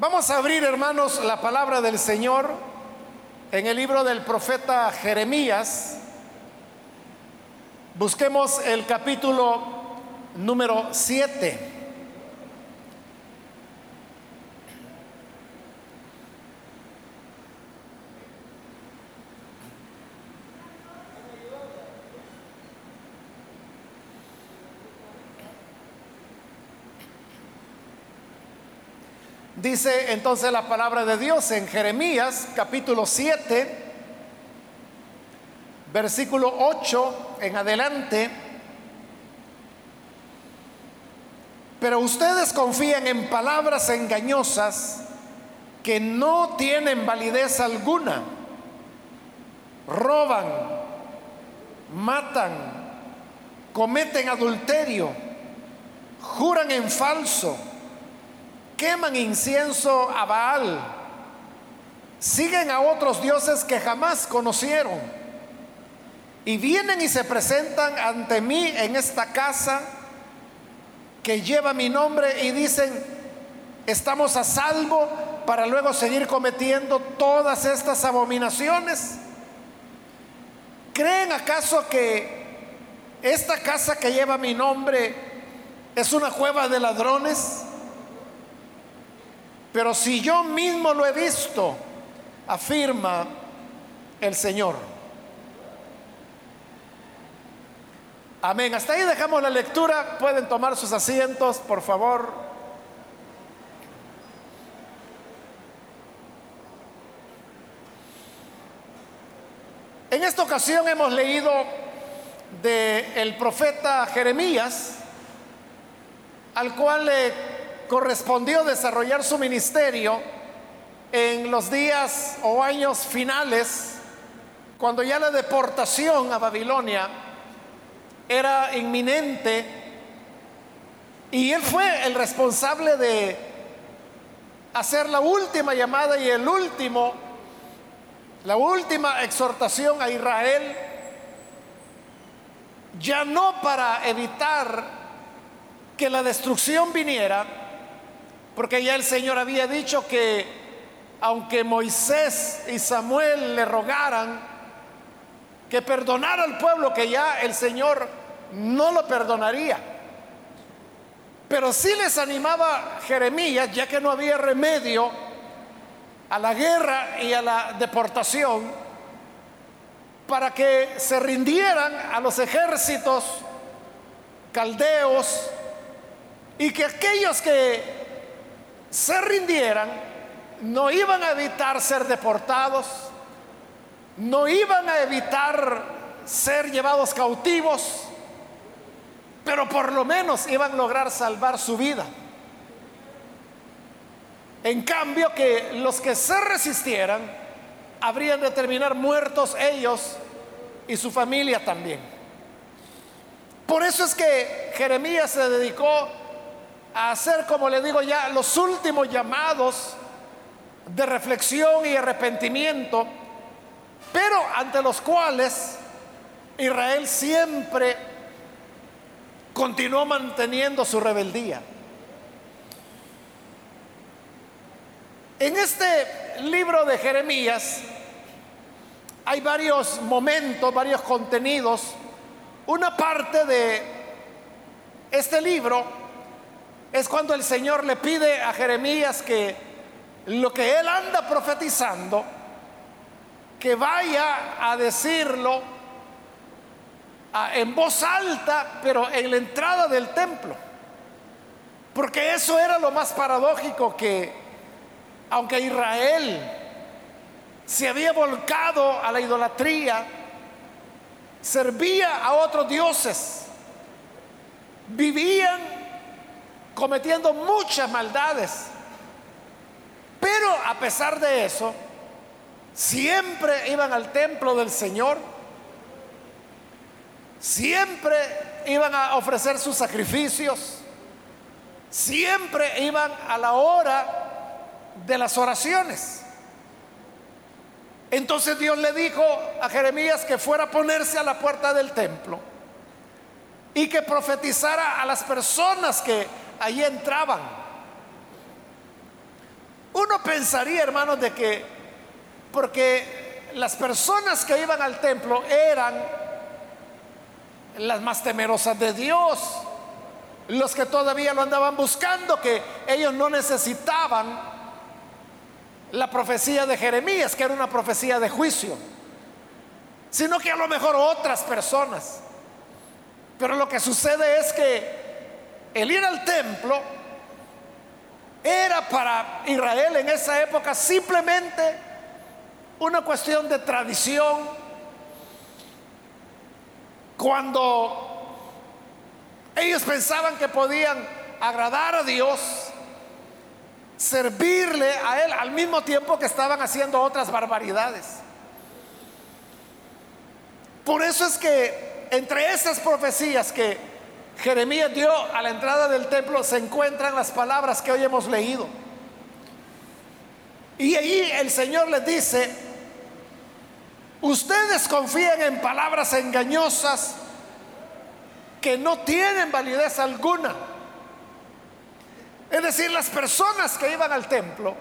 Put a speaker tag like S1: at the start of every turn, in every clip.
S1: Vamos a abrir, hermanos, la palabra del Señor en el libro del profeta Jeremías. Busquemos el capítulo número 7. Dice entonces la palabra de Dios en Jeremías capítulo 7, versículo 8 en adelante. Pero ustedes confían en palabras engañosas que no tienen validez alguna. Roban, matan, cometen adulterio, juran en falso queman incienso a Baal, siguen a otros dioses que jamás conocieron y vienen y se presentan ante mí en esta casa que lleva mi nombre y dicen, estamos a salvo para luego seguir cometiendo todas estas abominaciones. ¿Creen acaso que esta casa que lleva mi nombre es una cueva de ladrones? Pero si yo mismo lo he visto, afirma el Señor. Amén. Hasta ahí dejamos la lectura. Pueden tomar sus asientos, por favor. En esta ocasión hemos leído de el profeta Jeremías, al cual le correspondió desarrollar su ministerio en los días o años finales, cuando ya la deportación a Babilonia era inminente, y él fue el responsable de hacer la última llamada y el último, la última exhortación a Israel, ya no para evitar que la destrucción viniera, porque ya el Señor había dicho que aunque Moisés y Samuel le rogaran que perdonara al pueblo, que ya el Señor no lo perdonaría. Pero sí les animaba Jeremías, ya que no había remedio a la guerra y a la deportación, para que se rindieran a los ejércitos caldeos y que aquellos que se rindieran, no iban a evitar ser deportados, no iban a evitar ser llevados cautivos, pero por lo menos iban a lograr salvar su vida. En cambio que los que se resistieran habrían de terminar muertos ellos y su familia también. Por eso es que Jeremías se dedicó a hacer, como le digo ya, los últimos llamados de reflexión y arrepentimiento, pero ante los cuales Israel siempre continuó manteniendo su rebeldía. En este libro de Jeremías hay varios momentos, varios contenidos. Una parte de este libro es cuando el Señor le pide a Jeremías que lo que él anda profetizando, que vaya a decirlo en voz alta, pero en la entrada del templo. Porque eso era lo más paradójico que, aunque Israel se había volcado a la idolatría, servía a otros dioses, vivían cometiendo muchas maldades. Pero a pesar de eso, siempre iban al templo del Señor, siempre iban a ofrecer sus sacrificios, siempre iban a la hora de las oraciones. Entonces Dios le dijo a Jeremías que fuera a ponerse a la puerta del templo y que profetizara a las personas que allí entraban. Uno pensaría, hermanos, de que porque las personas que iban al templo eran las más temerosas de Dios, los que todavía lo andaban buscando, que ellos no necesitaban la profecía de Jeremías, que era una profecía de juicio, sino que a lo mejor otras personas. Pero lo que sucede es que el ir al templo era para Israel en esa época simplemente una cuestión de tradición. Cuando ellos pensaban que podían agradar a Dios, servirle a Él al mismo tiempo que estaban haciendo otras barbaridades. Por eso es que entre esas profecías que Jeremías dio a la entrada del templo se encuentran las palabras que hoy hemos leído. Y ahí el Señor les dice, ustedes confían en palabras engañosas que no tienen validez alguna. Es decir, las personas que iban al templo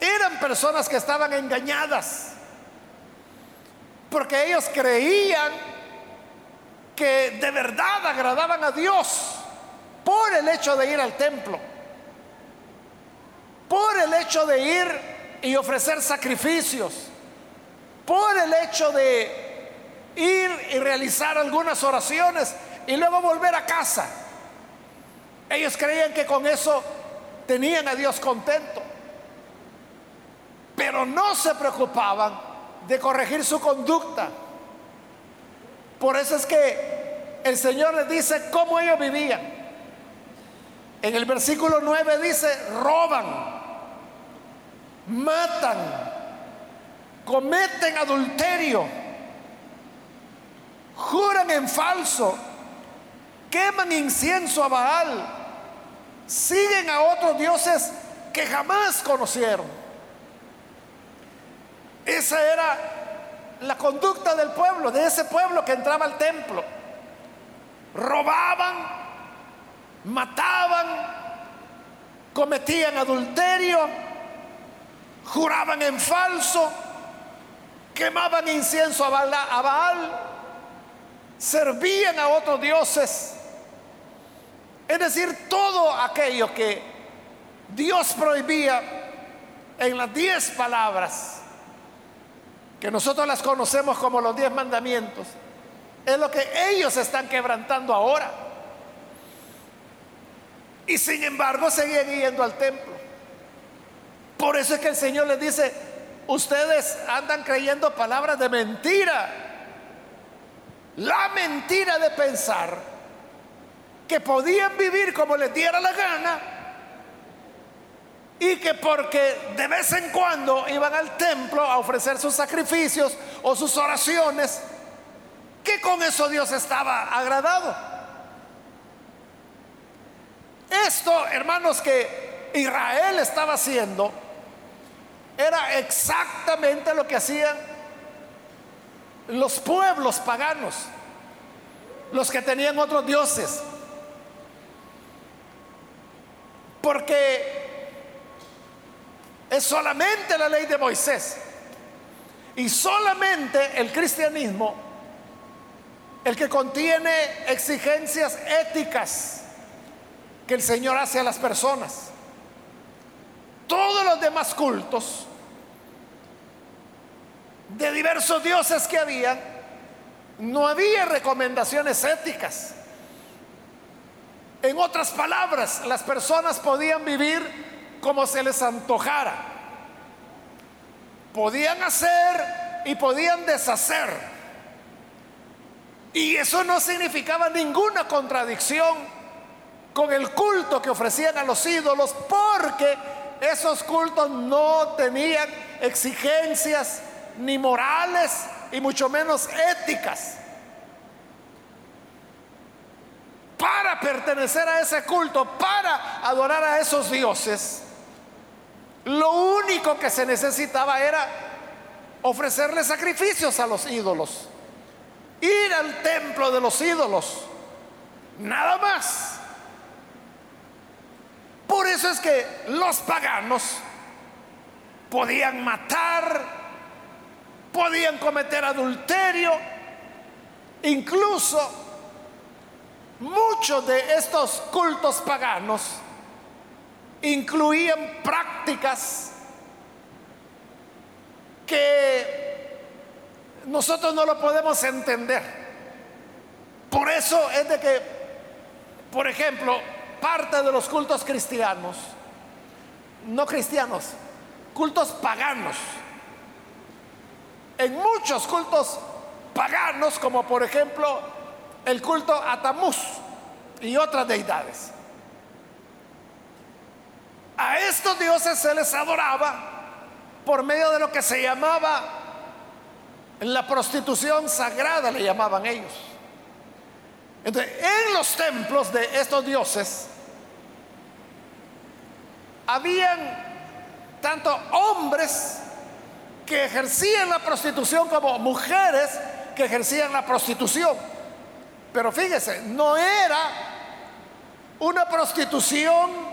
S1: eran personas que estaban engañadas, porque ellos creían que de verdad agradaban a Dios por el hecho de ir al templo, por el hecho de ir y ofrecer sacrificios, por el hecho de ir y realizar algunas oraciones y luego volver a casa. Ellos creían que con eso tenían a Dios contento, pero no se preocupaban de corregir su conducta. Por eso es que el Señor les dice cómo ellos vivían. En el versículo 9 dice, roban, matan, cometen adulterio juran en falso, queman incienso a Baal, siguen a otros dioses que jamás conocieron. Esa era la conducta del pueblo, de ese pueblo que entraba al templo. Robaban, mataban, cometían adulterio, juraban en falso, quemaban incienso a Baal servían a otros dioses. Es decir, todo aquello que Dios prohibía en las diez palabras, que nosotros las conocemos como los diez mandamientos, es lo que ellos están quebrantando ahora. Y sin embargo seguían yendo al templo. Por eso es que el Señor les dice, ustedes andan creyendo palabras de mentira la mentira de pensar que podían vivir como les diera la gana y que porque de vez en cuando iban al templo a ofrecer sus sacrificios o sus oraciones, que con eso Dios estaba agradado. Esto, hermanos, que Israel estaba haciendo, era exactamente lo que hacían los pueblos paganos, los que tenían otros dioses. Porque es solamente la ley de Moisés y solamente el cristianismo el que contiene exigencias éticas que el Señor hace a las personas. Todos los demás cultos de diversos dioses que había, no había recomendaciones éticas. En otras palabras, las personas podían vivir como se les antojara. Podían hacer y podían deshacer. Y eso no significaba ninguna contradicción con el culto que ofrecían a los ídolos, porque esos cultos no tenían exigencias ni morales y mucho menos éticas. Para pertenecer a ese culto, para adorar a esos dioses, lo único que se necesitaba era ofrecerle sacrificios a los ídolos, ir al templo de los ídolos, nada más. Por eso es que los paganos podían matar, podían cometer adulterio, incluso muchos de estos cultos paganos incluían prácticas que nosotros no lo podemos entender. Por eso es de que, por ejemplo, parte de los cultos cristianos, no cristianos, cultos paganos, en muchos cultos paganos, como por ejemplo el culto a Tamuz y otras deidades, a estos dioses se les adoraba por medio de lo que se llamaba la prostitución sagrada, le llamaban ellos. Entonces, en los templos de estos dioses, habían tanto hombres que ejercían la prostitución como mujeres que ejercían la prostitución. Pero fíjese, no era una prostitución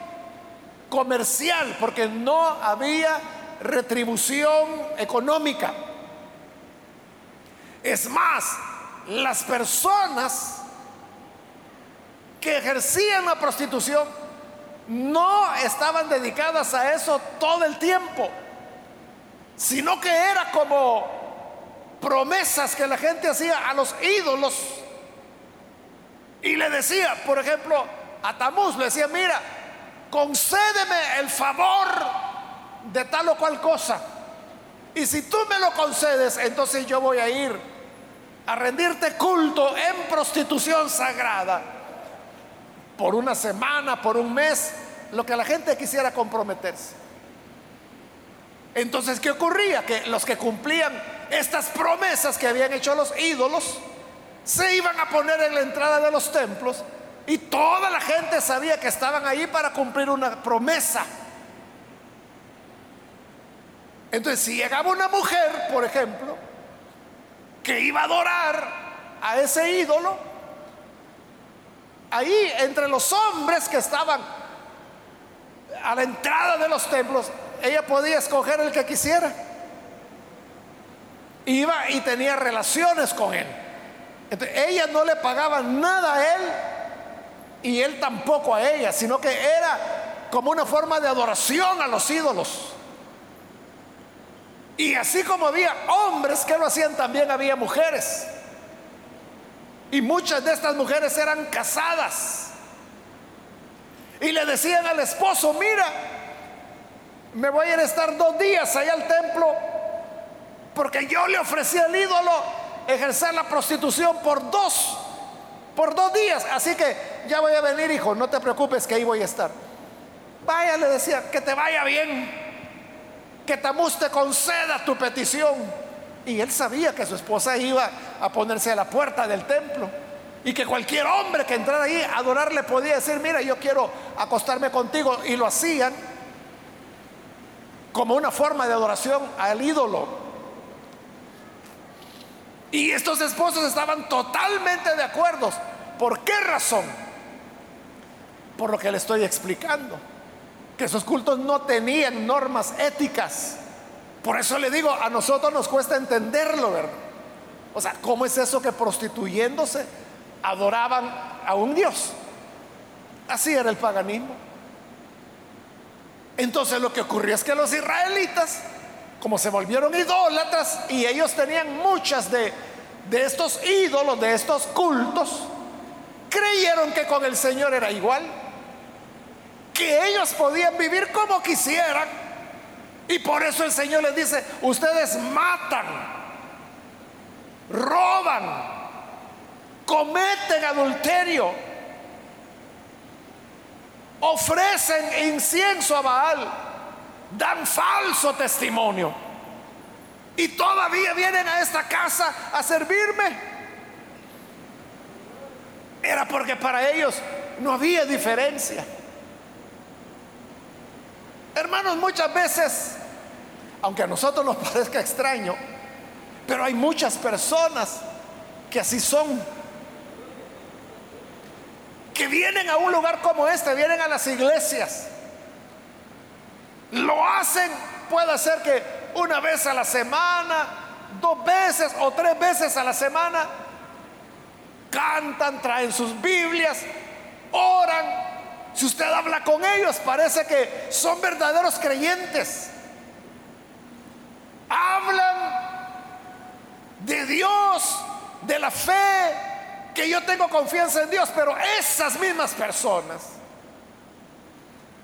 S1: comercial, porque no había retribución económica. Es más, las personas que ejercían la prostitución no estaban dedicadas a eso todo el tiempo, sino que era como promesas que la gente hacía a los ídolos. Y le decía, por ejemplo, a Tamuz, le decía, mira, concédeme el favor de tal o cual cosa. Y si tú me lo concedes, entonces yo voy a ir a rendirte culto en prostitución sagrada por una semana, por un mes, lo que la gente quisiera comprometerse. Entonces, ¿qué ocurría? Que los que cumplían estas promesas que habían hecho los ídolos, se iban a poner en la entrada de los templos y toda la gente sabía que estaban ahí para cumplir una promesa. Entonces, si llegaba una mujer, por ejemplo, que iba a adorar a ese ídolo, ahí entre los hombres que estaban a la entrada de los templos, ella podía escoger el que quisiera. Iba y tenía relaciones con él. Ella no le pagaba nada a él y él tampoco a ella, sino que era como una forma de adoración a los ídolos. Y así como había hombres que lo hacían, también había mujeres. Y muchas de estas mujeres eran casadas. Y le decían al esposo, mira, me voy a ir a estar dos días allá al templo porque yo le ofrecí al ídolo ejercer la prostitución por dos, por dos días. Así que ya voy a venir, hijo, no te preocupes que ahí voy a estar. Vaya, le decía, que te vaya bien que Tamuz te conceda tu petición. Y él sabía que su esposa iba a ponerse a la puerta del templo y que cualquier hombre que entrara ahí a adorarle podía decir, mira, yo quiero acostarme contigo. Y lo hacían como una forma de adoración al ídolo. Y estos esposos estaban totalmente de acuerdo. ¿Por qué razón? Por lo que le estoy explicando que esos cultos no tenían normas éticas. Por eso le digo, a nosotros nos cuesta entenderlo, ¿verdad? O sea, ¿cómo es eso que prostituyéndose adoraban a un Dios? Así era el paganismo. Entonces lo que ocurrió es que los israelitas, como se volvieron idólatras y ellos tenían muchas de, de estos ídolos, de estos cultos, creyeron que con el Señor era igual que ellos podían vivir como quisieran. Y por eso el Señor les dice, ustedes matan, roban, cometen adulterio, ofrecen incienso a Baal, dan falso testimonio. Y todavía vienen a esta casa a servirme. Era porque para ellos no había diferencia. Hermanos, muchas veces, aunque a nosotros nos parezca extraño, pero hay muchas personas que así son, que vienen a un lugar como este, vienen a las iglesias Lo hacen, puede ser que una vez a la semana, dos veces o tres veces a la semana, cantan, traen sus Biblias, oran. Si usted habla con ellos, parece que son verdaderos creyentes. Hablan de Dios, de la fe, que yo tengo confianza en Dios, pero esas mismas personas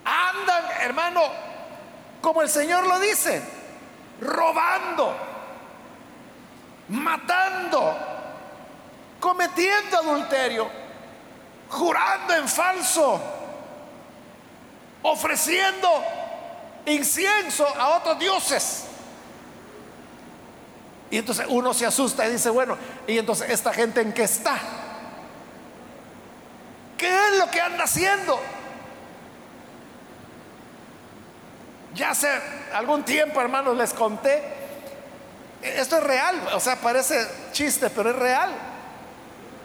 S1: andan, hermano, como el Señor lo dice, robando, matando, cometiendo adulterio, jurando en falso, ofreciendo incienso a otros dioses. Y entonces uno se asusta y dice, bueno, ¿y entonces esta gente en qué está? ¿Qué es lo que anda haciendo? Ya hace algún tiempo, hermanos, les conté. Esto es real, o sea, parece chiste, pero es real.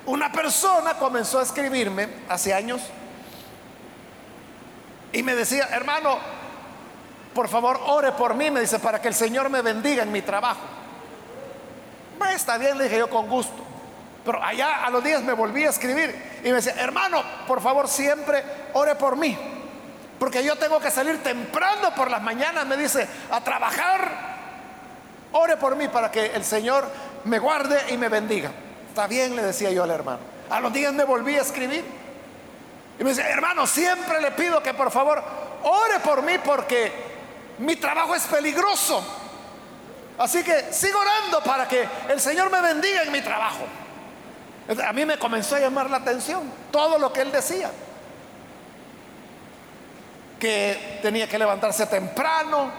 S1: Una persona comenzó a escribirme hace años y me decía, hermano, por favor, ore por mí, me dice, para que el Señor me bendiga en mi trabajo. está bien, le dije yo con gusto. Pero allá a los días me volví a escribir y me decía, hermano, por favor, siempre ore por mí. Porque yo tengo que salir temprano por las mañanas, me dice, a trabajar. Ore por mí para que el Señor me guarde y me bendiga. Está bien, le decía yo al hermano. A los días me volví a escribir. Y me decía, hermano, siempre le pido que por favor ore por mí porque mi trabajo es peligroso. Así que sigo orando para que el Señor me bendiga en mi trabajo. A mí me comenzó a llamar la atención todo lo que él decía. Que tenía que levantarse temprano.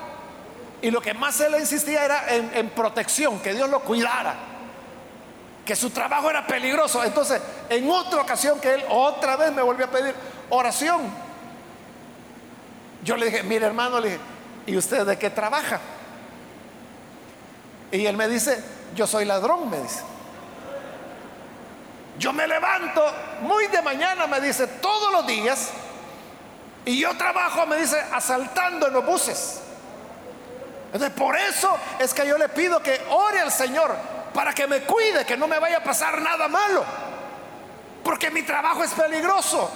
S1: Y lo que más él insistía era en, protección, que Dios lo cuidara. Que su trabajo era peligroso. Entonces, en otra ocasión que él otra vez me volvió a pedir oración. Yo le dije, mire hermano, le dije, ¿y usted de qué trabaja? Y él me dice, yo soy ladrón, me dice. Yo me levanto muy de mañana, me dice, todos los días. Y yo trabajo, me dice, asaltando en los buses. Entonces, por eso es que yo le pido que ore al Señor para que me cuide, que no me vaya a pasar nada malo. Porque mi trabajo es peligroso.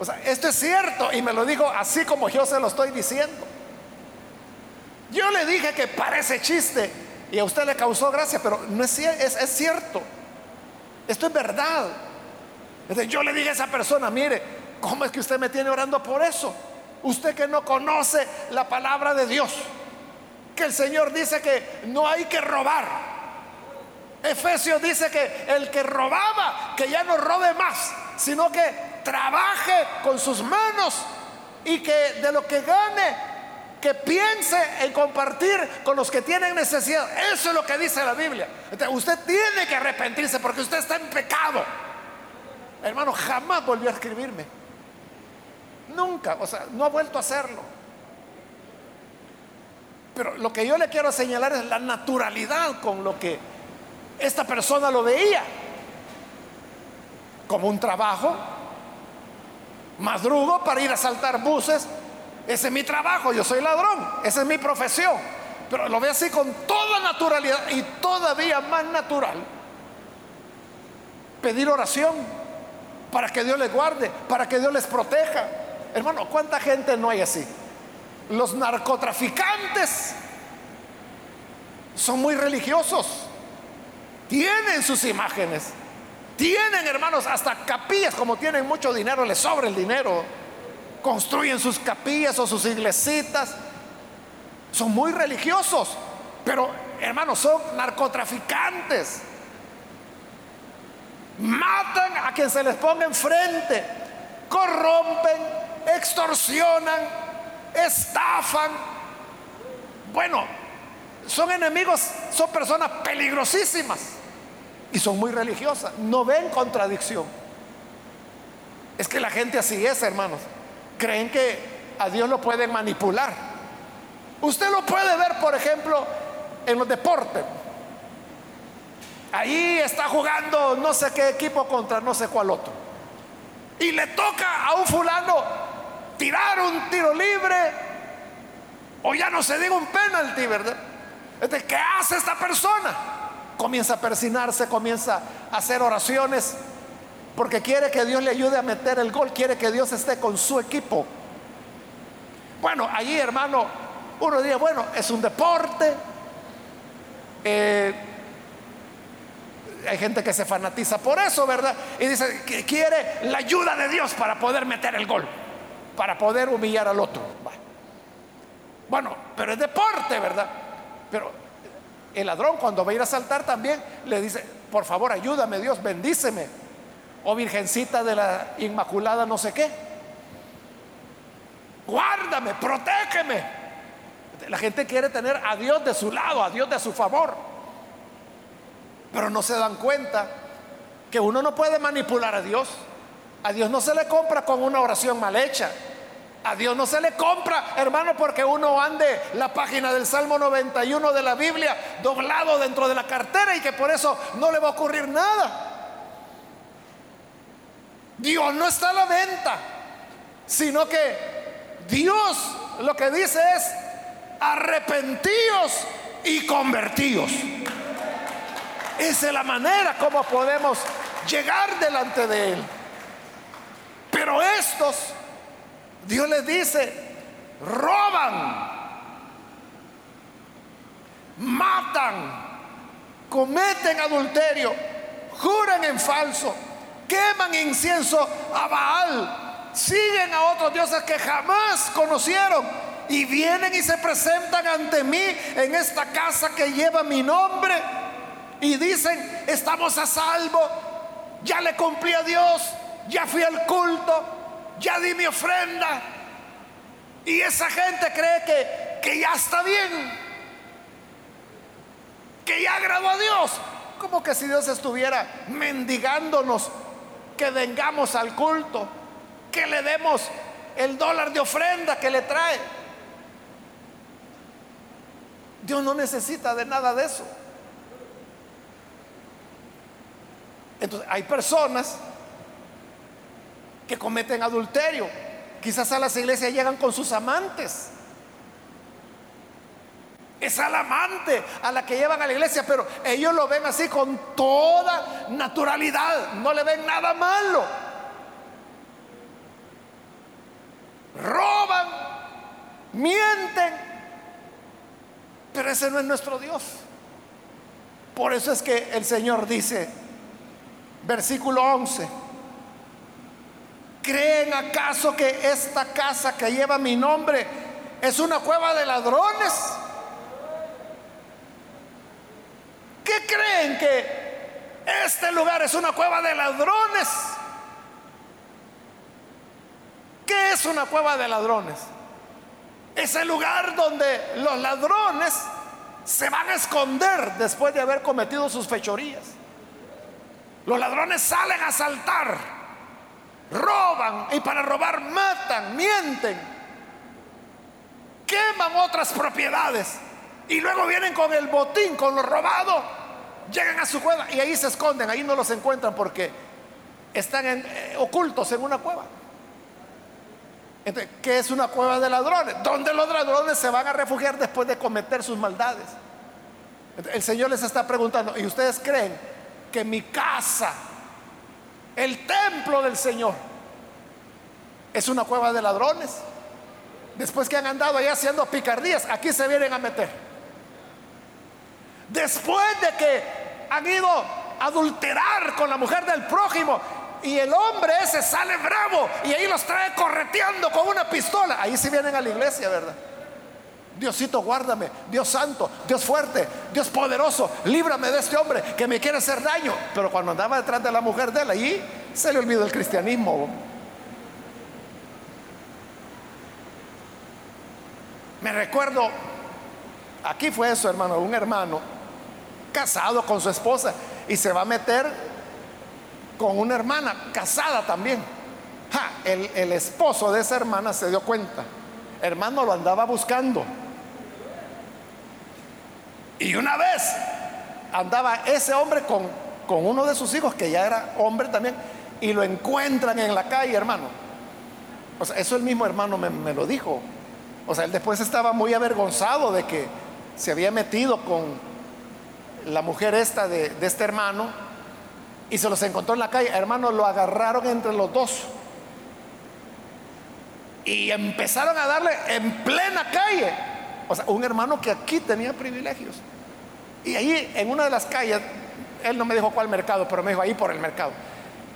S1: O sea, esto es cierto y me lo digo así como yo se lo estoy diciendo. Yo le dije que parece chiste y a usted le causó gracia, pero no es, es, es cierto. Esto es verdad. yo le dije a esa persona, mire, ¿cómo es que usted me tiene orando por eso? Usted que no conoce la palabra de Dios, que el Señor dice que no hay que robar. Efesios dice que el que robaba, que ya no robe más, sino que trabaje con sus manos y que de lo que gane que piense en compartir con los que tienen necesidad. Eso es lo que dice la Biblia. usted tiene que arrepentirse porque usted está en pecado. Hermano, jamás volvió a escribirme. Nunca, o sea, no ha vuelto a hacerlo. Pero lo que yo le quiero señalar es la naturalidad con lo que esta persona lo veía. Como un trabajo, madrugo para ir a saltar buses ese es mi trabajo, yo soy ladrón, esa es mi profesión. Pero lo ve así con toda naturalidad y todavía más natural. Pedir oración para que Dios les guarde, para que Dios les proteja. Hermano, ¿cuánta gente no hay así? Los narcotraficantes son muy religiosos. Tienen sus imágenes. Tienen, hermanos, hasta capillas, como tienen mucho dinero, les sobra el dinero construyen sus capillas o sus iglesitas. Son muy religiosos, pero hermanos, son narcotraficantes. Matan a quien se les ponga enfrente, corrompen, extorsionan, estafan. Bueno, son enemigos, son personas peligrosísimas y son muy religiosas. No ven contradicción. Es que la gente así es, hermanos creen que a Dios lo pueden manipular. Usted lo puede ver, por ejemplo, en los deportes. Ahí está jugando no sé qué equipo contra no sé cuál otro. Y le toca a un fulano tirar un tiro libre, o ya no se diga un penalti, ¿verdad? ¿qué hace esta persona? Comienza a persinarse, comienza a hacer oraciones, porque quiere que Dios le ayude a meter el gol, quiere que Dios esté con su equipo. Bueno, allí hermano, uno diría, bueno, es un deporte. Eh, hay gente que se fanatiza por eso, ¿verdad? Y dice que quiere la ayuda de Dios para poder meter el gol, para poder humillar al otro. Bueno, pero es deporte, ¿verdad? Pero el ladrón cuando va a ir a saltar también le dice, por favor, ayúdame Dios, bendíceme. O Virgencita de la Inmaculada, no sé qué. Guárdame, protégeme. La gente quiere tener a Dios de su lado, a Dios de su favor. Pero no se dan cuenta que uno no puede manipular a Dios. A Dios no se le compra con una oración mal hecha. A Dios no se le compra, hermano, porque uno ande la página del Salmo 91 de la Biblia doblado dentro de la cartera y que por eso no le va a ocurrir nada. Dios no está a la venta, sino que Dios lo que dice es arrepentíos y convertíos. Esa es la manera como podemos llegar delante de Él. Pero estos Dios les dice, roban, matan, cometen adulterio, juran en falso, queman incienso a Baal, siguen a otros dioses que jamás conocieron y vienen y se presentan ante mí en esta casa que lleva mi nombre y dicen, estamos a salvo, ya le cumplí a Dios, ya fui al culto, ya di mi ofrenda. Y esa gente cree que, que ya está bien, que ya agradó a Dios. Como que si Dios estuviera mendigándonos que vengamos al culto, que le demos el dólar de ofrenda que le trae. Dios no necesita de nada de eso. Entonces, hay personas que cometen adulterio. Quizás a las iglesias llegan con sus amantes. Es al amante a la que llevan a la iglesia, pero ellos lo ven así con toda naturalidad. No le ven nada malo. Roban, mienten, pero ese no es nuestro Dios. Por eso es que el Señor dice, versículo 11, ¿Creen acaso que esta casa que lleva mi nombre es una cueva de ladrones? ¿Qué creen que este lugar es una cueva de ladrones? ¿Qué es una cueva de ladrones? Es el lugar donde los ladrones se van a esconder después de haber cometido sus fechorías. Los ladrones salen a saltar roban y para robar matan, mienten, queman otras propiedades y luego vienen con el botín, con lo robado, llegan a su cueva y ahí se esconden, ahí no los encuentran porque están eh, ocultos en una cueva. Entonces, ¿qué es una cueva de ladrones? Donde los ladrones se van a refugiar después de cometer sus maldades. el Señor les está preguntando, ¿y ustedes creen que mi casa el templo del Señor es una cueva de ladrones. Después que han andado allá haciendo picardías, aquí se vienen a meter. Después de que han ido a adulterar con la mujer del prójimo y el hombre ese sale bravo y ahí los trae correteando con una pistola, ahí se vienen a la iglesia, ¿verdad? Diosito, guárdame, Dios santo, Dios fuerte, Dios poderoso, líbrame de este hombre que me quiere hacer daño. Pero cuando andaba detrás de la mujer de él, ahí se le olvidó el cristianismo. Me recuerdo, aquí fue eso, hermano, un hermano casado con su esposa y se va a meter con una hermana casada también. el, el esposo de esa hermana se dio cuenta. Hermano lo andaba buscando y una vez andaba ese hombre con, con uno de sus hijos, que ya era hombre también, y lo encuentran en la calle, hermano. O sea, eso el mismo hermano me, lo dijo. O sea, él después estaba muy avergonzado de que se había metido con la mujer esta de, de este hermano y se los encontró en la calle. Hermano, lo agarraron entre los dos. Y empezaron a darle en plena calle. O sea, un hermano que aquí tenía privilegios. Y ahí en una de las calles, él no me dijo cuál mercado, pero me dijo ahí por el mercado.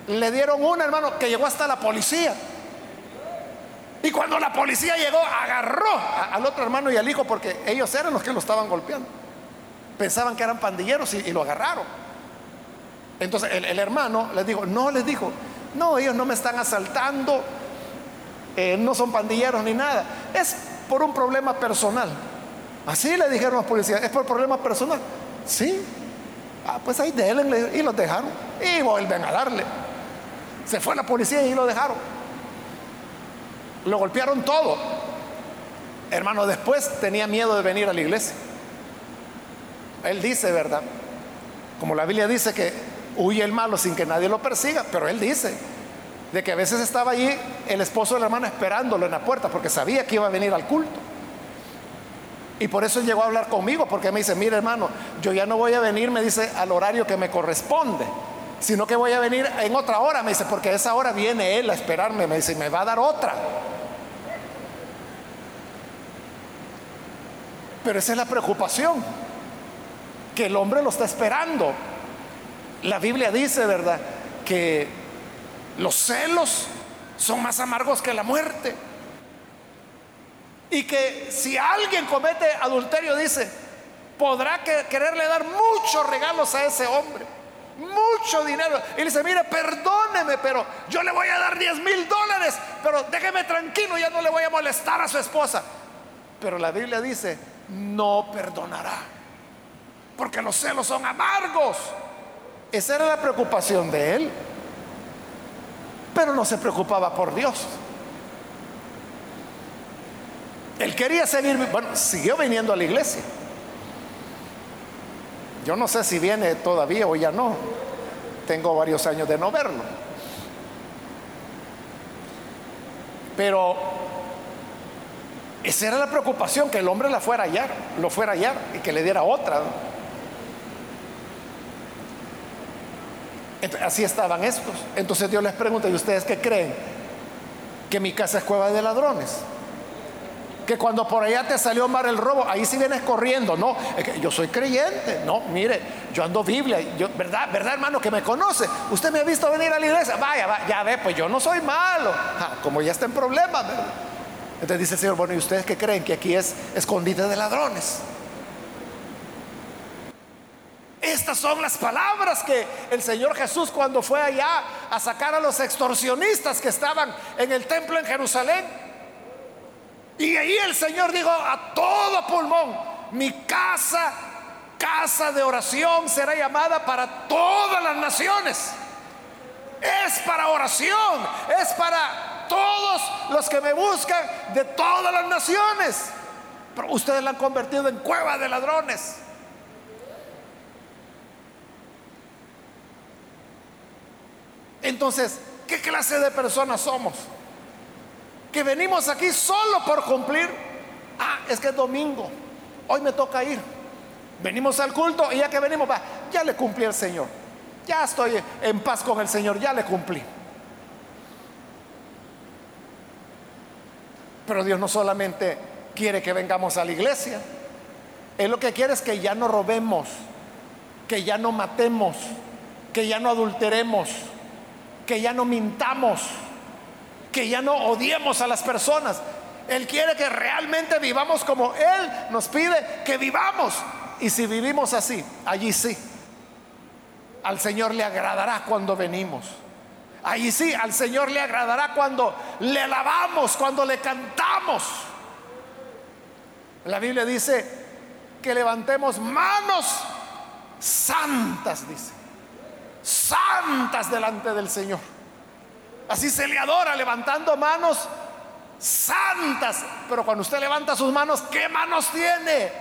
S1: Le dieron un hermano que llegó hasta la policía. Y cuando la policía llegó, agarró al otro hermano y al hijo porque ellos eran los que lo estaban golpeando. Pensaban que eran pandilleros y, lo agarraron. Entonces el, hermano les dijo, no, les dijo, no, ellos no me están asaltando, eh, no son pandilleros ni nada. Es por un problema personal. Así le dijeron los policías, es por problema personal. Sí. Ah, pues ahí denle y los dejaron. Y vuelven a darle. Se fue la policía y lo dejaron. Lo golpearon todo. Hermano, después tenía miedo de venir a la iglesia. Él dice, ¿verdad? Como la Biblia dice que huye el malo sin que nadie lo persiga, pero él dice de que a veces estaba allí el esposo de la hermana esperándolo en la puerta porque sabía que iba a venir al culto. Y por eso llegó a hablar conmigo, porque me dice, mire hermano, yo ya no voy a venir, me dice, al horario que me corresponde, sino que voy a venir en otra hora, me dice, porque a esa hora viene él a esperarme, me dice, me va a dar otra. Pero esa es la preocupación, que el hombre lo está esperando. La Biblia dice, ¿verdad?, que los celos son más amargos que la muerte. Y que si alguien comete adulterio, dice, podrá quererle dar muchos regalos a ese hombre, mucho dinero. Y le dice, mire, perdóneme, pero yo le voy a dar 10 mil dólares, pero déjeme tranquilo, ya no le voy a molestar a su esposa. Pero la Biblia dice, no perdonará. Porque los celos son amargos. Esa era la preocupación de él. Pero no se preocupaba por Dios. Él quería seguir, bueno, siguió viniendo a la iglesia. Yo no sé si viene todavía o ya no. Tengo varios años de no verlo. Pero esa era la preocupación, que el hombre la fuera a hallar, lo fuera a hallar y que le diera otra. Así estaban estos. Entonces Dios les pregunta, ¿y ustedes qué creen? Que mi casa es cueva de ladrones. Que cuando por allá te salió mal el robo, ahí sí vienes corriendo. No, que yo soy creyente. No, mire, yo ando Biblia. Yo, ¿verdad, verdad, hermano, que me conoce? Usted me ha visto venir a la iglesia. Vaya, ya ve, pues yo no soy malo. como ya está en problemas. Entonces dice el Señor, bueno, ¿y ustedes qué creen? Que aquí es escondite de ladrones. Estas son las palabras que el Señor Jesús cuando fue allá a sacar a los extorsionistas que estaban en el templo en Jerusalén. Y ahí el Señor dijo a todo pulmón, mi casa, casa de oración será llamada para todas las naciones. Es para oración, es para todos los que me buscan de todas las naciones. Pero ustedes la han convertido en cueva de ladrones. Entonces, ¿qué clase de personas somos? Que venimos aquí solo por cumplir. Ah, es que es domingo. Hoy me toca ir. Venimos al culto y ya que venimos, va, ya le cumplí al Señor. Ya estoy en paz con el Señor, ya le cumplí. Pero Dios no solamente quiere que vengamos a la iglesia, Él lo que quiere es que ya no robemos, que ya no matemos, que ya no adulteremos, que ya no mintamos, que ya no odiemos a las personas. Él quiere que realmente vivamos como Él nos pide que vivamos. Y si vivimos así, allí sí, al Señor le agradará cuando venimos. Ahí sí, al Señor le agradará cuando le alabamos, cuando le cantamos. La Biblia dice que levantemos manos santas, dice. Santas delante del Señor. Así se le adora levantando manos santas. Pero cuando usted levanta sus manos, ¿qué manos tiene?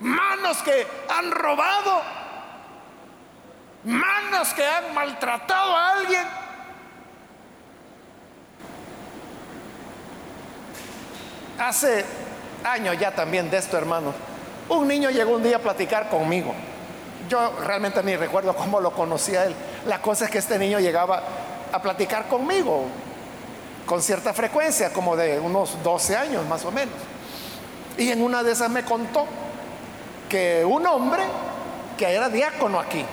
S1: Manos que han robado, manos que han maltratado a alguien, Hace años ya también de esto, hermano. Un niño llegó un día a platicar conmigo. Yo realmente ni recuerdo cómo lo conocía él. La cosa es que este niño llegaba a platicar conmigo con cierta frecuencia, como de unos 12 años más o menos. Y en una de esas me contó que un hombre que era diácono aquí,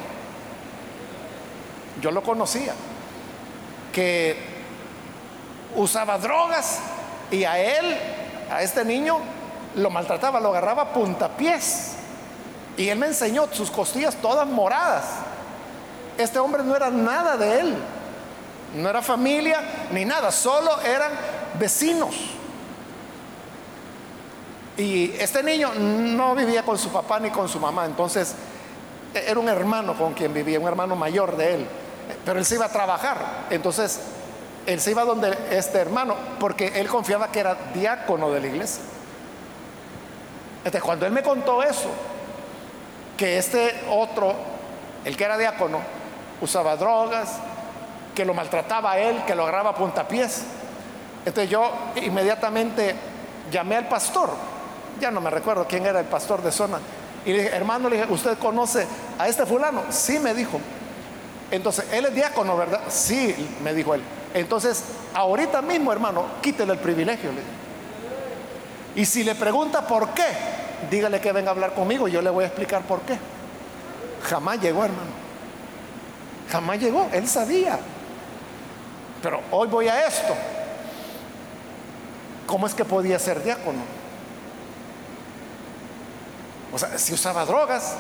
S1: yo lo conocía, que usaba drogas y a él, a este niño, lo maltrataba, lo agarraba puntapiés. Y él me enseñó sus costillas todas moradas. Este hombre no era nada de él. No era familia ni nada, solo eran vecinos. Y este niño no vivía con su papá ni con su mamá, entonces era un hermano con quien vivía, un hermano mayor de él. Pero él se iba a trabajar, entonces él se iba donde este hermano, porque él confiaba que era diácono de la iglesia. Entonces, cuando él me contó eso, que este otro, el que era diácono, usaba drogas, que lo maltrataba a él, que lo agarraba a puntapiés. Entonces yo inmediatamente llamé al pastor, ya no me recuerdo quién era el pastor de zona, y le dije, hermano, le dije, ¿usted conoce a este fulano? Sí, me dijo. Entonces, él es diácono, ¿verdad? Sí, me dijo él. Entonces, ahorita mismo, hermano, quítele el privilegio. Y si le pregunta por qué, dígale que venga a hablar conmigo, yo le voy a explicar por qué. Jamás llegó, hermano. Jamás llegó, él sabía. Pero hoy voy a esto. ¿Cómo es que podía ser diácono? O sea, si usaba drogas,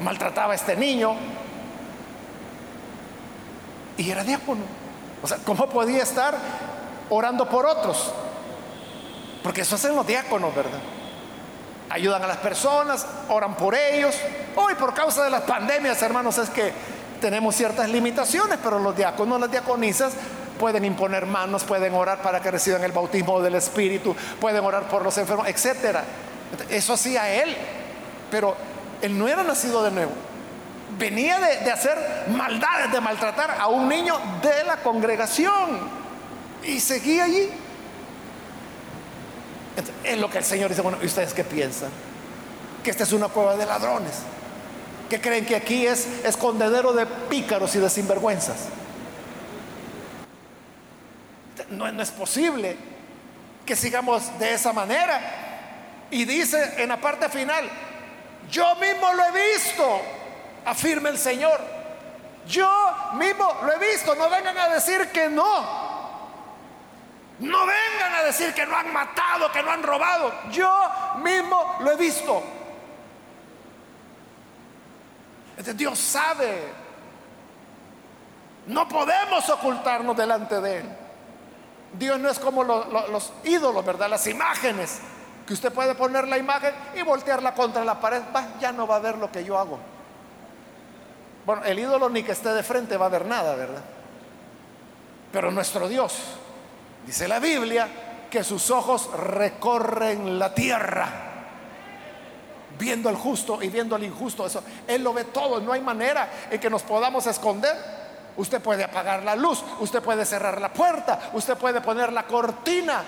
S1: maltrataba a este niño y era diácono. O sea, ¿cómo podía estar orando por otros? Porque eso hacen los diáconos, ¿verdad? Ayudan a las personas, oran por ellos. Hoy por causa de las pandemias, hermanos, es que tenemos ciertas limitaciones, pero los diáconos, las diaconisas pueden imponer manos, pueden orar para que reciban el bautismo del Espíritu, pueden orar por los enfermos, etcétera. Eso hacía él, pero él no era nacido de nuevo. Venía de, hacer maldades, de maltratar a un niño de la congregación y seguía allí. Es lo que el Señor dice, bueno, ¿y ustedes qué piensan? Que esta es una prueba de ladrones. Que creen que aquí es escondedero de pícaros y de sinvergüenzas no, es posible que sigamos de esa manera. Y dice en la parte final, yo mismo lo he visto, afirma el Señor. Yo mismo lo he visto, no vengan a decir que no. No vengan a decir que no han matado, que no han robado. Yo mismo lo he visto. Dios sabe. No podemos ocultarnos delante de Él. Dios no es como los ídolos, ¿verdad? Las imágenes, que usted puede poner la imagen y voltearla contra la pared, ya no va a ver lo que yo hago. Bueno, el ídolo ni que esté de frente va a ver nada, ¿verdad? Pero nuestro Dios, dice la Biblia, que sus ojos recorren la tierra, viendo al justo y viendo al injusto. Eso, Él lo ve todo, no hay manera en que nos podamos esconder. Usted puede apagar la luz, usted puede cerrar la puerta, usted puede poner la cortina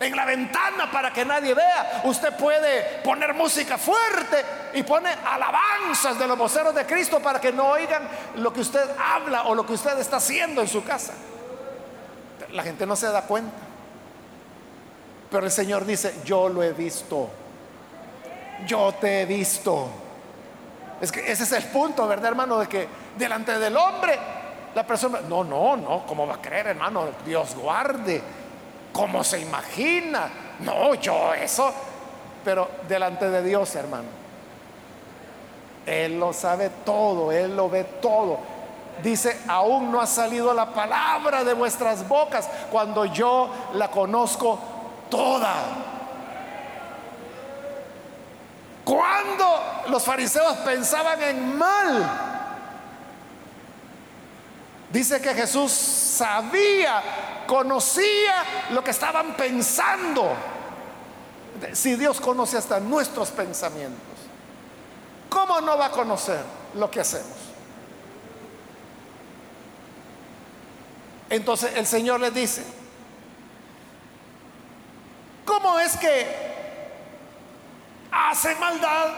S1: en la ventana para que nadie vea. Usted puede poner música fuerte y pone alabanzas de los voceros de Cristo para que no oigan lo que usted habla o lo que usted está haciendo en su casa. La gente no se da cuenta. Pero el Señor dice, yo lo he visto. Yo te he visto. Es que ese es el punto, ¿verdad, hermano? De que delante del hombre la persona, no, no, no, ¿cómo va a creer, hermano? Dios guarde, ¿cómo se imagina? No, yo eso, pero delante de Dios, hermano. Él lo sabe todo, Él lo ve todo. Dice, aún no ha salido la palabra de vuestras bocas cuando yo la conozco toda. Cuando los fariseos pensaban en mal, dice que Jesús sabía, conocía lo que estaban pensando. Si Dios conoce hasta nuestros pensamientos, ¿cómo no va a conocer lo que hacemos? Entonces el Señor les dice, ¿cómo es que hacen maldad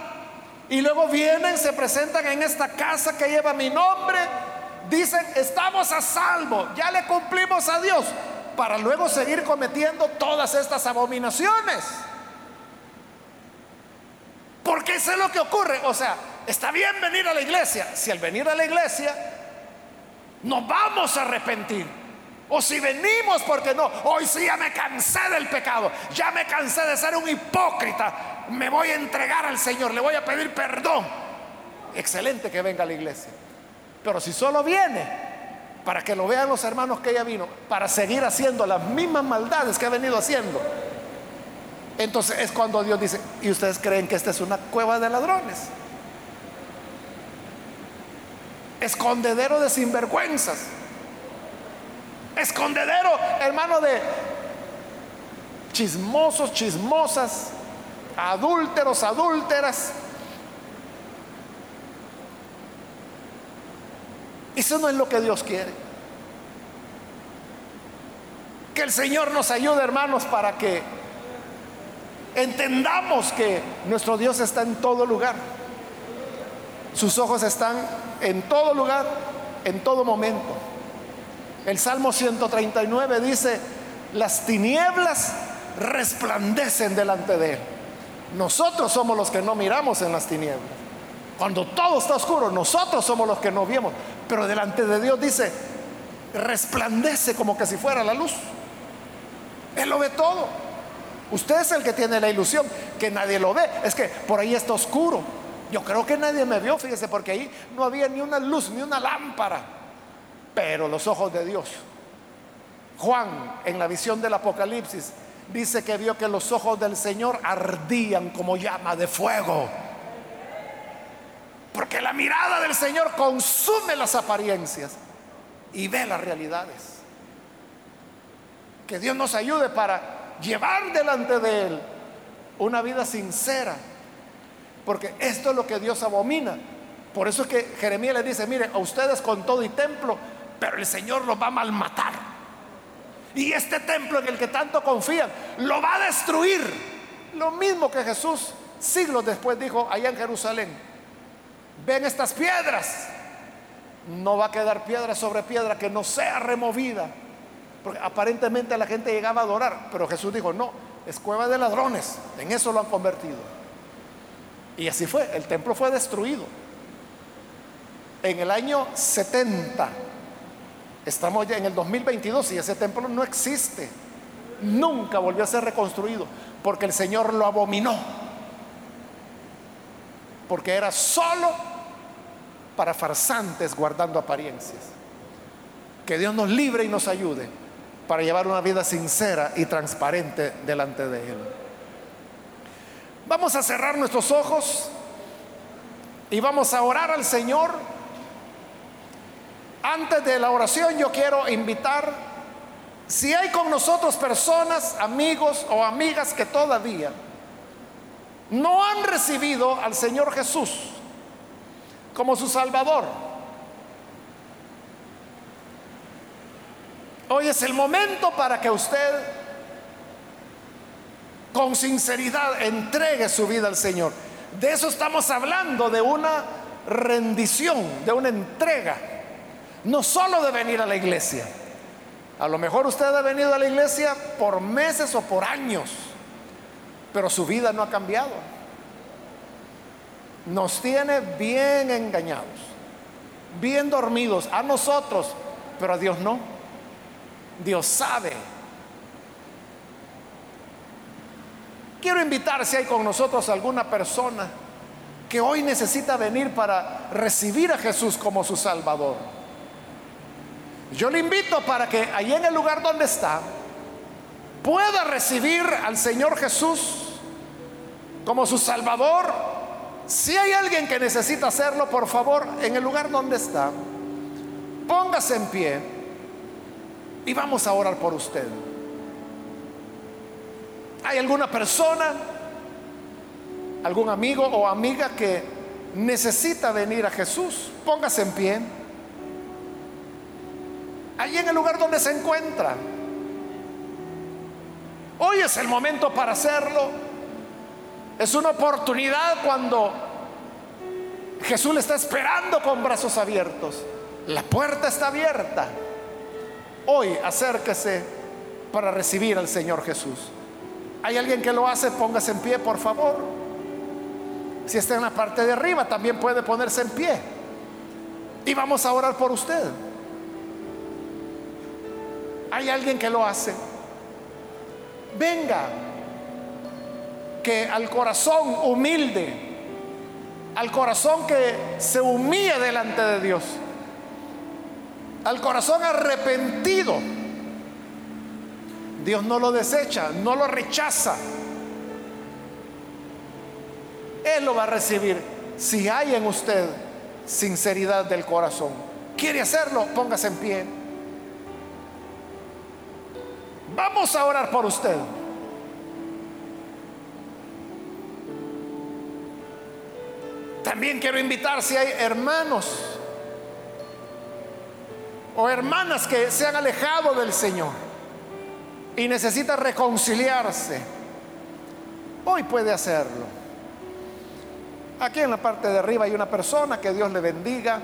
S1: y luego vienen, se presentan en esta casa que lleva mi nombre? Dicen, estamos a salvo, ya le cumplimos a Dios, para luego seguir cometiendo todas estas abominaciones. Porque eso es lo que ocurre. O sea, está bien venir a la iglesia. Si al venir a la iglesia nos vamos a arrepentir. O si venimos porque no, hoy sí ya me cansé del pecado, ya me cansé de ser un hipócrita, me voy a entregar al Señor, le voy a pedir perdón. Excelente que venga a la iglesia. Pero si solo viene para que lo vean los hermanos que ella vino, para seguir haciendo las mismas maldades que ha venido haciendo, entonces es cuando Dios dice, ¿y ustedes creen que esta es una cueva de ladrones? Escondedero de sinvergüenzas. Escondedero, hermano, de chismosos, chismosas, adúlteros, adúlteras. Eso no es lo que Dios quiere. Que el Señor nos ayude, hermanos, para que Entendamos que nuestro Dios está en todo lugar. Sus ojos están en todo lugar, en todo momento. El Salmo 139 dice, las tinieblas resplandecen delante de Él. Nosotros somos los que no miramos en las tinieblas. Cuando todo está oscuro, nosotros somos los que no vemos. Pero delante de Dios dice, resplandece como que si fuera la luz. Él lo ve todo. Usted es el que tiene la ilusión, que nadie lo ve. Es que por ahí está oscuro. Yo creo que nadie me vio, fíjese, porque ahí no había ni una luz, ni una lámpara. Pero los ojos de Dios. Juan, en la visión del Apocalipsis, dice que vio que los ojos del Señor ardían como llama de fuego. Porque la mirada del Señor consume las apariencias y ve las realidades. Que Dios nos ayude para llevar delante de Él una vida sincera. Porque esto es lo que Dios abomina. Por eso es que Jeremías le dice, mire, a ustedes con todo y templo, pero el Señor los va a malmatar. Y este templo en el que tanto confían, lo va a destruir. Lo mismo que Jesús siglos después dijo allá en Jerusalén. Ven estas piedras. No va a quedar piedra sobre piedra que no sea removida porque aparentemente la gente llegaba a adorar, pero Jesús dijo, no, es cueva de ladrones, en eso lo han convertido. Y así fue, el templo fue destruido. En el año 70, estamos ya en el 2022 y ese templo no existe. Nunca volvió a ser reconstruido porque el Señor lo abominó. Porque era solo para farsantes guardando apariencias. Que Dios nos libre y nos ayude para llevar una vida sincera y transparente delante de Él. Vamos a cerrar nuestros ojos y vamos a orar al Señor. Antes de la oración yo quiero invitar, si hay con nosotros personas, amigos o amigas que todavía no han recibido al Señor Jesús como su Salvador, Hoy es el momento para que usted con sinceridad entregue su vida al Señor. De eso estamos hablando, de una rendición, de una entrega. No solo de venir a la iglesia. A lo mejor usted ha venido a la iglesia por meses o por años, pero su vida no ha cambiado. Nos tiene bien engañados, bien dormidos, a nosotros, pero a Dios no. Dios sabe. Quiero invitar si hay con nosotros alguna persona que hoy necesita venir para recibir a Jesús como su Salvador. Yo le invito para que allí en el lugar donde está pueda recibir al Señor Jesús como su Salvador. Si hay alguien que necesita hacerlo, por favor, en el lugar donde está, póngase en pie. Y vamos a orar por usted. ¿Hay alguna persona, algún amigo o amiga que necesita venir a Jesús? Póngase en pie. Allí en el lugar donde se encuentra. Hoy es el momento para hacerlo. Es una oportunidad cuando Jesús le está esperando con brazos abiertos. La puerta está abierta. Hoy acérquese para recibir al Señor Jesús. ¿Hay alguien que lo hace? Póngase en pie, por favor. Si está en la parte de arriba, también puede ponerse en pie. Y vamos a orar por usted. ¿Hay alguien que lo hace? Venga, que al corazón humilde, al corazón que se humilla delante de Dios, al corazón arrepentido, Dios no lo desecha, no lo rechaza. Él lo va a recibir si hay en usted sinceridad del corazón. ¿Quiere hacerlo? Póngase en pie. Vamos a orar por usted. También quiero invitar si hay hermanos o hermanas que se han alejado del Señor y necesita reconciliarse. Hoy puede hacerlo. Aquí en la parte de arriba hay una persona que Dios le bendiga.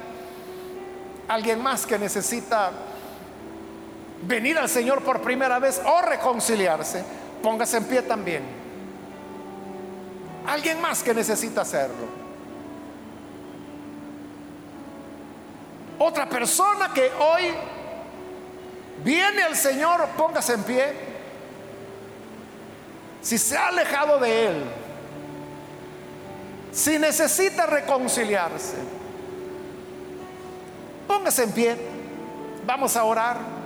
S1: Alguien más que necesita venir al Señor por primera vez o reconciliarse. Póngase en pie también. Alguien más que necesita hacerlo. Otra persona que hoy viene al Señor, póngase en pie. Si se ha alejado de Él, si necesita reconciliarse, póngase en pie. Vamos a orar.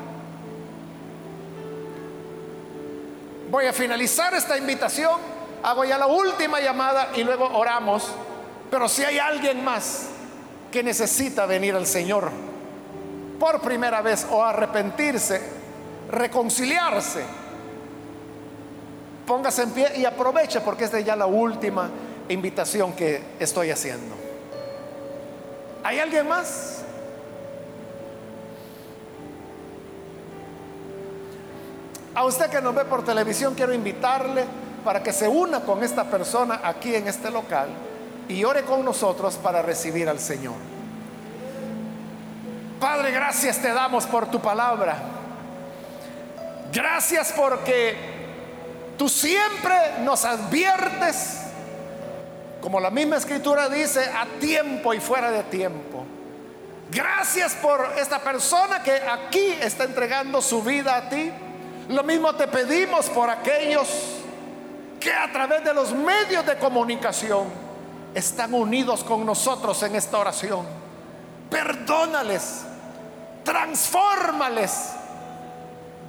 S1: Voy a finalizar esta invitación. Hago ya la última llamada y luego oramos. Pero si hay alguien más que necesita venir al Señor por primera vez o arrepentirse, reconciliarse, póngase en pie y aproveche porque esta es ya la última invitación que estoy haciendo. ¿Hay alguien más? A usted que nos ve por televisión, quiero invitarle para que se una con esta persona aquí en este local y ore con nosotros para recibir al Señor. Padre, gracias te damos por tu palabra. Gracias porque tú siempre nos adviertes, como la misma escritura dice, a tiempo y fuera de tiempo. Gracias por esta persona que aquí está entregando su vida a ti. Lo mismo te pedimos por aquellos que a través de los medios de comunicación están unidos con nosotros en esta oración. Perdónales, transfórmales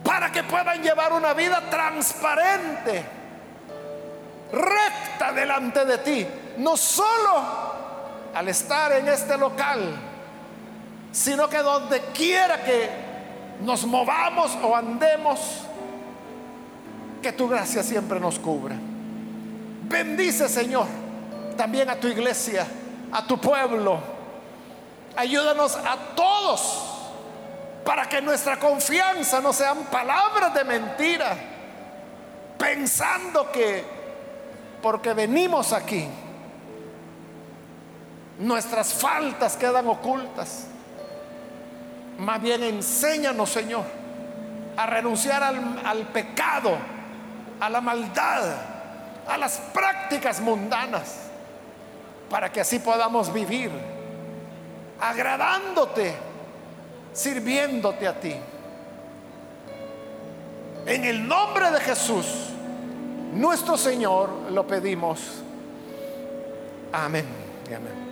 S1: para que puedan llevar una vida transparente, recta delante de ti, no solo al estar en este local, sino que donde quiera que nos movamos o andemos, que tu gracia siempre nos cubra. Bendice, Señor también a tu iglesia, a tu pueblo. Ayúdanos a todos para que nuestra confianza no sean palabras de mentira, pensando que porque venimos aquí, nuestras faltas quedan ocultas. Más bien enséñanos, Señor, a renunciar al, pecado, a la maldad, a las prácticas mundanas para que así podamos vivir agradándote, sirviéndote a ti. En el nombre de Jesús, nuestro Señor, lo pedimos. Amén. amén.